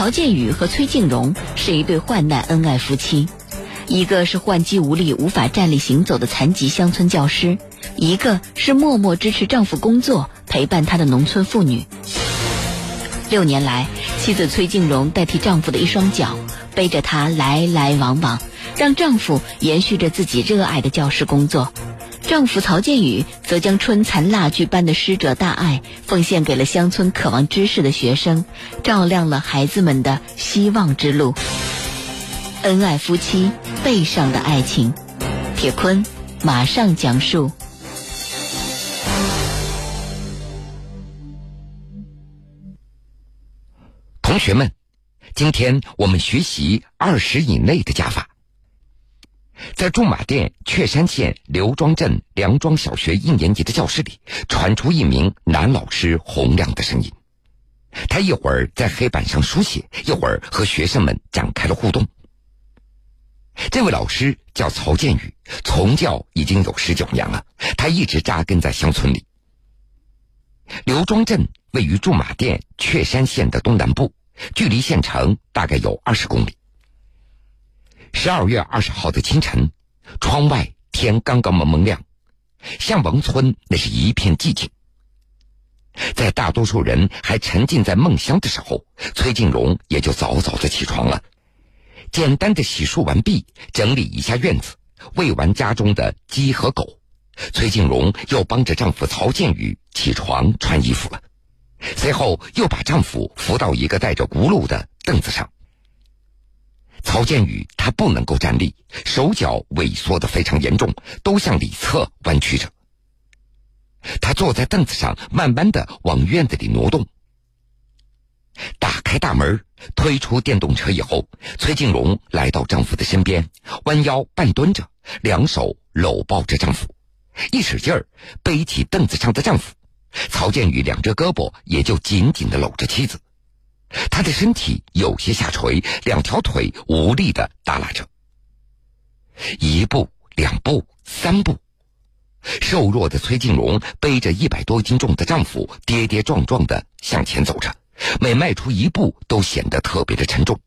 曹建宇和崔静荣是一对患难恩爱夫妻，一个是患肌无力、无法站立行走的残疾乡村教师，一个是默默支持丈夫工作、陪伴他的农村妇女。六年来，妻子崔静荣代替丈夫的一双脚，背着他来来往往，让丈夫延续着自己热爱的教师工作。丈夫曹建宇则将春蚕蜡炬般的师者大爱奉献给了乡村渴望知识的学生，照亮了孩子们的希望之路。恩爱夫妻背上的爱情，铁坤马上讲述。同学们，今天我们学习二十以内的加法。在驻马店雀山县刘庄镇梁庄小学一年级的教室里，传出一名男老师洪亮的声音。他一会儿在黑板上书写，一会儿和学生们展开了互动。这位老师叫曹建宇，从教已经有十九年了。他一直扎根在乡村里。刘庄镇位于驻马店雀山县的东南部，距离县城大概有二十公里。十二月二十号的清晨，窗外天刚刚蒙蒙亮，向王村那是一片寂静。在大多数人还沉浸在梦乡的时候，崔静荣也就早早的起床了，简单的洗漱完毕，整理一下院子，喂完家中的鸡和狗，崔静荣又帮着丈夫曹建宇起床穿衣服了，随后又把丈夫扶到一个带着轱辘的凳子上。曹建宇他不能够站立，手脚萎缩的非常严重，都向里侧弯曲着。他坐在凳子上，慢慢的往院子里挪动。打开大门，推出电动车以后，崔静荣来到丈夫的身边，弯腰半蹲着，两手搂抱着丈夫，一使劲儿背起凳子上的丈夫。曹建宇两只胳膊也就紧紧的搂着妻子。他的身体有些下垂，两条腿无力的耷拉着。一步，两步，三步，瘦弱的崔静荣背着一百多斤重的丈夫，跌跌撞撞的向前走着，每迈出一步都显得特别的沉重。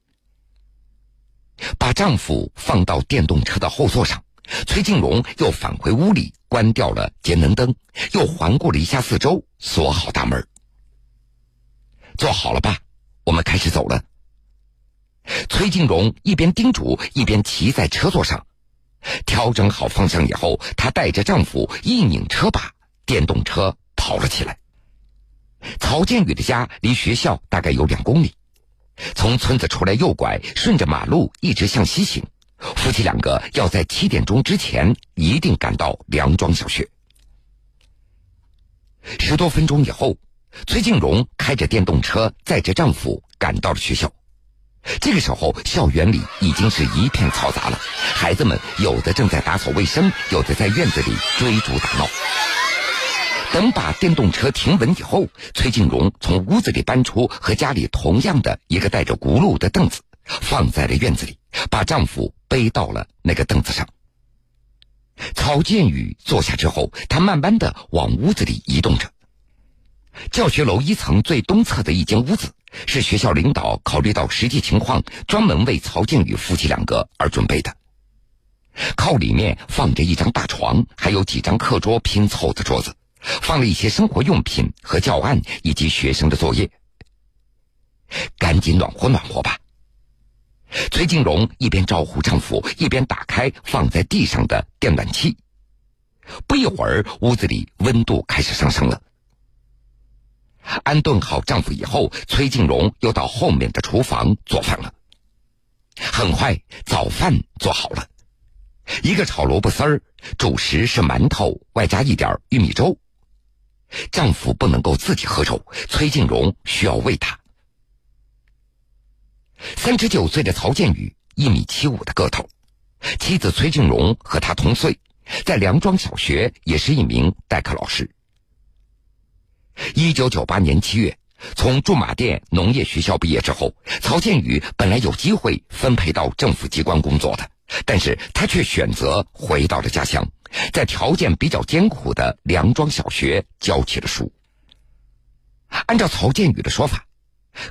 把丈夫放到电动车的后座上，崔静荣又返回屋里，关掉了节能灯，又环顾了一下四周，锁好大门。做好了吧。我们开始走了。崔静荣一边叮嘱，一边骑在车座上，调整好方向以后，她带着丈夫一拧车把，电动车跑了起来。曹建宇的家离学校大概有两公里，从村子出来右拐，顺着马路一直向西行。夫妻两个要在七点钟之前一定赶到梁庄小学。十多分钟以后。崔静荣开着电动车载着丈夫赶到了学校。这个时候，校园里已经是一片嘈杂了，孩子们有的正在打扫卫生，有的在院子里追逐打闹。等把电动车停稳以后，崔静荣从屋子里搬出和家里同样的一个带着轱辘的凳子，放在了院子里，把丈夫背到了那个凳子上。曹建宇坐下之后，他慢慢的往屋子里移动着。教学楼一层最东侧的一间屋子，是学校领导考虑到实际情况，专门为曹静宇夫妻两个而准备的。靠里面放着一张大床，还有几张课桌拼凑的桌子，放了一些生活用品和教案以及学生的作业。赶紧暖和暖和吧。崔静荣一边招呼丈夫，一边打开放在地上的电暖气。不一会儿，屋子里温度开始上升了。安顿好丈夫以后，崔静荣又到后面的厨房做饭了。很快，早饭做好了，一个炒萝卜丝儿，主食是馒头，外加一点玉米粥。丈夫不能够自己喝粥，崔静荣需要喂他。三十九岁的曹建宇，一米七五的个头，妻子崔静荣和他同岁，在梁庄小学也是一名代课老师。一九九八年七月，从驻马店农业学校毕业之后，曹建宇本来有机会分配到政府机关工作的，但是他却选择回到了家乡，在条件比较艰苦的梁庄小学教起了书。按照曹建宇的说法，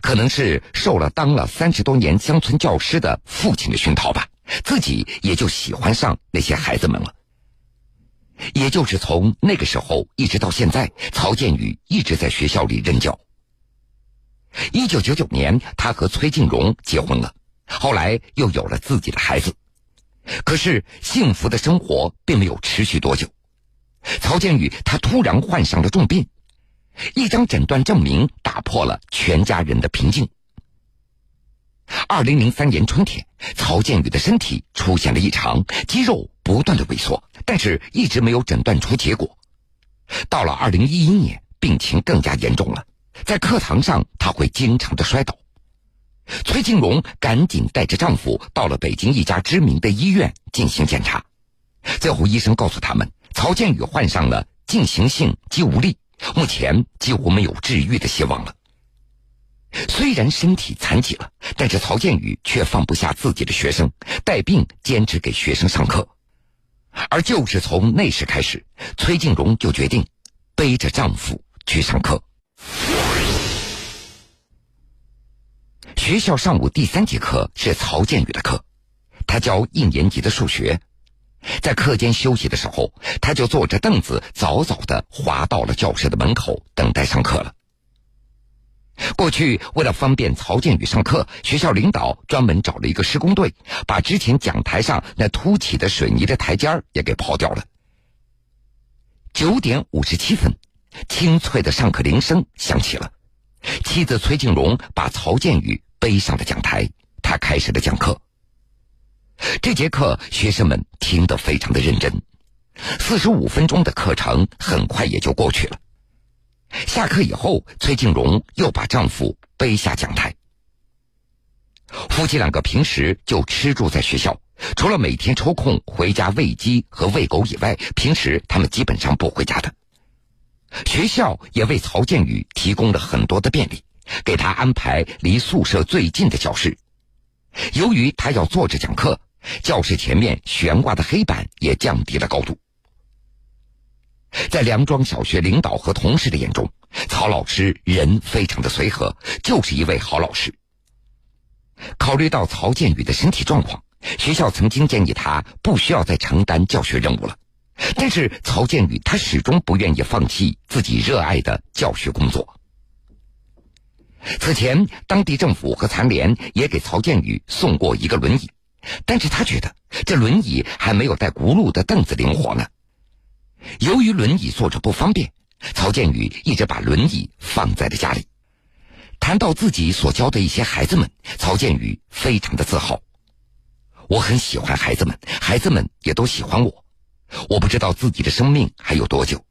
可能是受了当了三十多年乡村教师的父亲的熏陶吧，自己也就喜欢上那些孩子们了。也就是从那个时候一直到现在，曹建宇一直在学校里任教。一九九九年，他和崔静荣结婚了，后来又有了自己的孩子。可是幸福的生活并没有持续多久，曹建宇他突然患上了重病，一张诊断证明打破了全家人的平静。二零零三年春天，曹建宇的身体出现了异常，肌肉不断的萎缩，但是一直没有诊断出结果。到了二零一一年，病情更加严重了，在课堂上他会经常的摔倒。崔静龙赶紧带着丈夫到了北京一家知名的医院进行检查，最后医生告诉他们，曹建宇患上了进行性肌无力，目前几乎没有治愈的希望了。虽然身体残疾了，但是曹建宇却放不下自己的学生，带病坚持给学生上课。而就是从那时开始，崔静荣就决定背着丈夫去上课。学校上午第三节课是曹建宇的课，他教一年级的数学。在课间休息的时候，他就坐着凳子，早早的滑到了教室的门口，等待上课了。过去为了方便曹建宇上课，学校领导专门找了一个施工队，把之前讲台上那凸起的水泥的台阶也给刨掉了。九点五十七分，清脆的上课铃声响起了。妻子崔静荣把曹建宇背上了讲台，他开始了讲课。这节课学生们听得非常的认真，四十五分钟的课程很快也就过去了。下课以后，崔静荣又把丈夫背下讲台。夫妻两个平时就吃住在学校，除了每天抽空回家喂鸡和喂狗以外，平时他们基本上不回家的。学校也为曹建宇提供了很多的便利，给他安排离宿舍最近的教室。由于他要坐着讲课，教室前面悬挂的黑板也降低了高度。在梁庄小学领导和同事的眼中，曹老师人非常的随和，就是一位好老师。考虑到曹建宇的身体状况，学校曾经建议他不需要再承担教学任务了。但是曹建宇他始终不愿意放弃自己热爱的教学工作。此前，当地政府和残联也给曹建宇送过一个轮椅，但是他觉得这轮椅还没有带轱辘的凳子灵活呢。由于轮椅坐着不方便，曹建宇一直把轮椅放在了家里。谈到自己所教的一些孩子们，曹建宇非常的自豪。我很喜欢孩子们，孩子们也都喜欢我。我不知道自己的生命还有多久，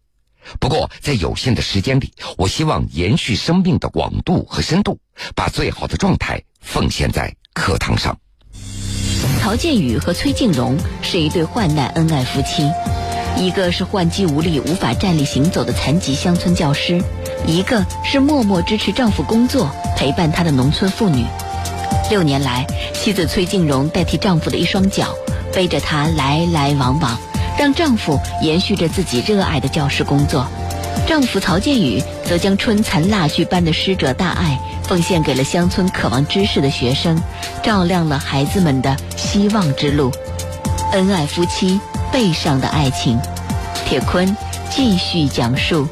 不过在有限的时间里，我希望延续生命的广度和深度，把最好的状态奉献在课堂上。曹建宇和崔静荣是一对患难恩爱夫妻。一个是患肌无力、无法站立行走的残疾乡村教师，一个是默默支持丈夫工作、陪伴他的农村妇女。六年来，妻子崔静荣代替丈夫的一双脚，背着他来来往往，让丈夫延续着自己热爱的教师工作。丈夫曹建宇则将春蚕蜡炬般的师者大爱奉献给了乡村渴望知识的学生，照亮了孩子们的希望之路。恩爱夫妻。背上的爱情，铁坤继续讲述。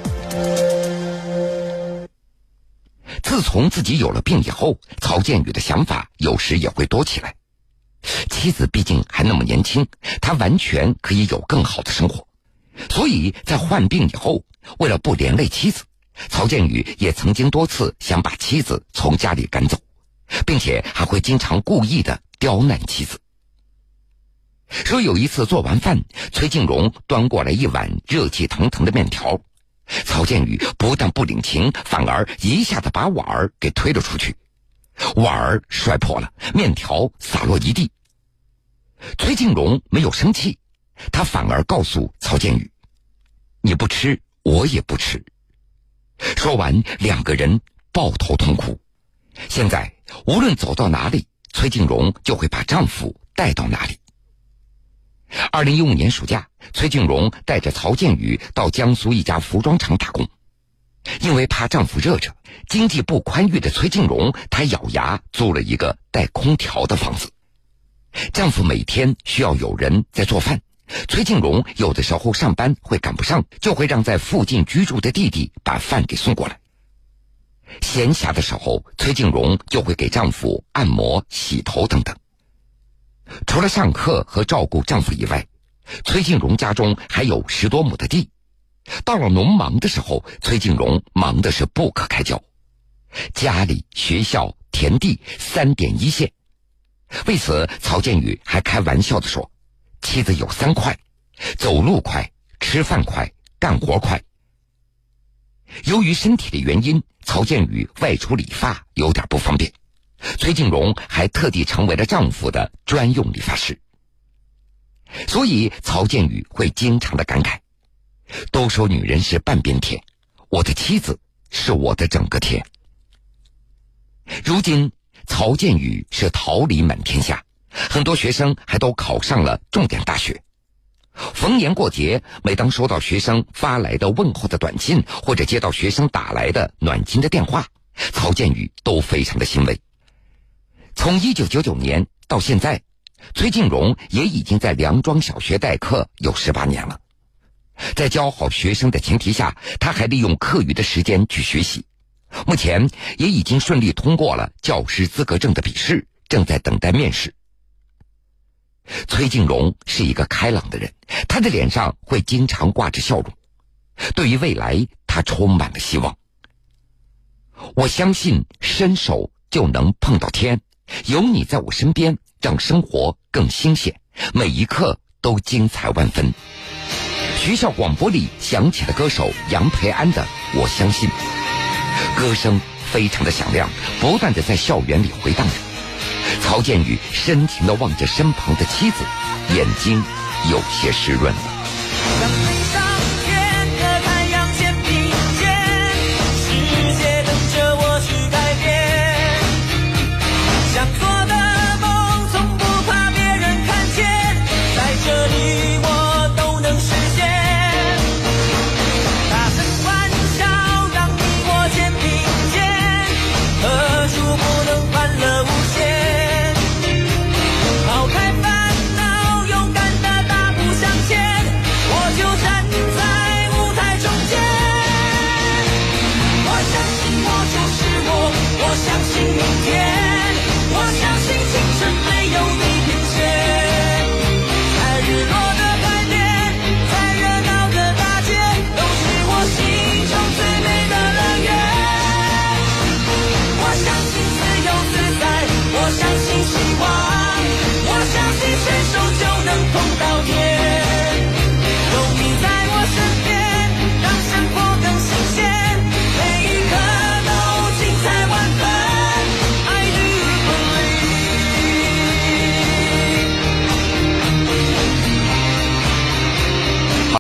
自从自己有了病以后，曹建宇的想法有时也会多起来。妻子毕竟还那么年轻，他完全可以有更好的生活。所以在患病以后，为了不连累妻子，曹建宇也曾经多次想把妻子从家里赶走，并且还会经常故意的刁难妻子。说有一次做完饭，崔静荣端过来一碗热气腾腾的面条，曹建宇不但不领情，反而一下子把碗儿给推了出去，碗儿摔破了，面条洒落一地。崔静荣没有生气，他反而告诉曹建宇：“你不吃，我也不吃。”说完，两个人抱头痛哭。现在无论走到哪里，崔静荣就会把丈夫带到哪里。二零一五年暑假，崔静荣带着曹建宇到江苏一家服装厂打工。因为怕丈夫热着，经济不宽裕的崔静荣，她咬牙租了一个带空调的房子。丈夫每天需要有人在做饭，崔静荣有的时候上班会赶不上，就会让在附近居住的弟弟把饭给送过来。闲暇的时候，崔静荣就会给丈夫按摩、洗头等等。除了上课和照顾丈夫以外，崔静荣家中还有十多亩的地。到了农忙的时候，崔静荣忙的是不可开交，家里、学校、田地三点一线。为此，曹建宇还开玩笑的说：“妻子有三快，走路快，吃饭快，干活快。”由于身体的原因，曹建宇外出理发有点不方便，崔静荣还特地成为了丈夫的专用理发师。所以，曹建宇会经常的感慨：“都说女人是半边天，我的妻子是我的整个天。”如今。曹建宇是桃李满天下，很多学生还都考上了重点大学。逢年过节，每当收到学生发来的问候的短信，或者接到学生打来的暖心的电话，曹建宇都非常的欣慰。从一九九九年到现在，崔静荣也已经在梁庄小学代课有十八年了。在教好学生的前提下，他还利用课余的时间去学习。目前也已经顺利通过了教师资格证的笔试，正在等待面试。崔静荣是一个开朗的人，他的脸上会经常挂着笑容。对于未来，他充满了希望。我相信伸手就能碰到天，有你在我身边，让生活更新鲜，每一刻都精彩万分。学校广播里响起了歌手杨培安的《我相信》。歌声非常的响亮，不断的在校园里回荡着。曹建宇深情的望着身旁的妻子，眼睛有些湿润了。